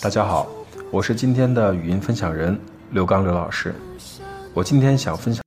大家好我是今天的语音分享人刘刚刘老师。我今天想分享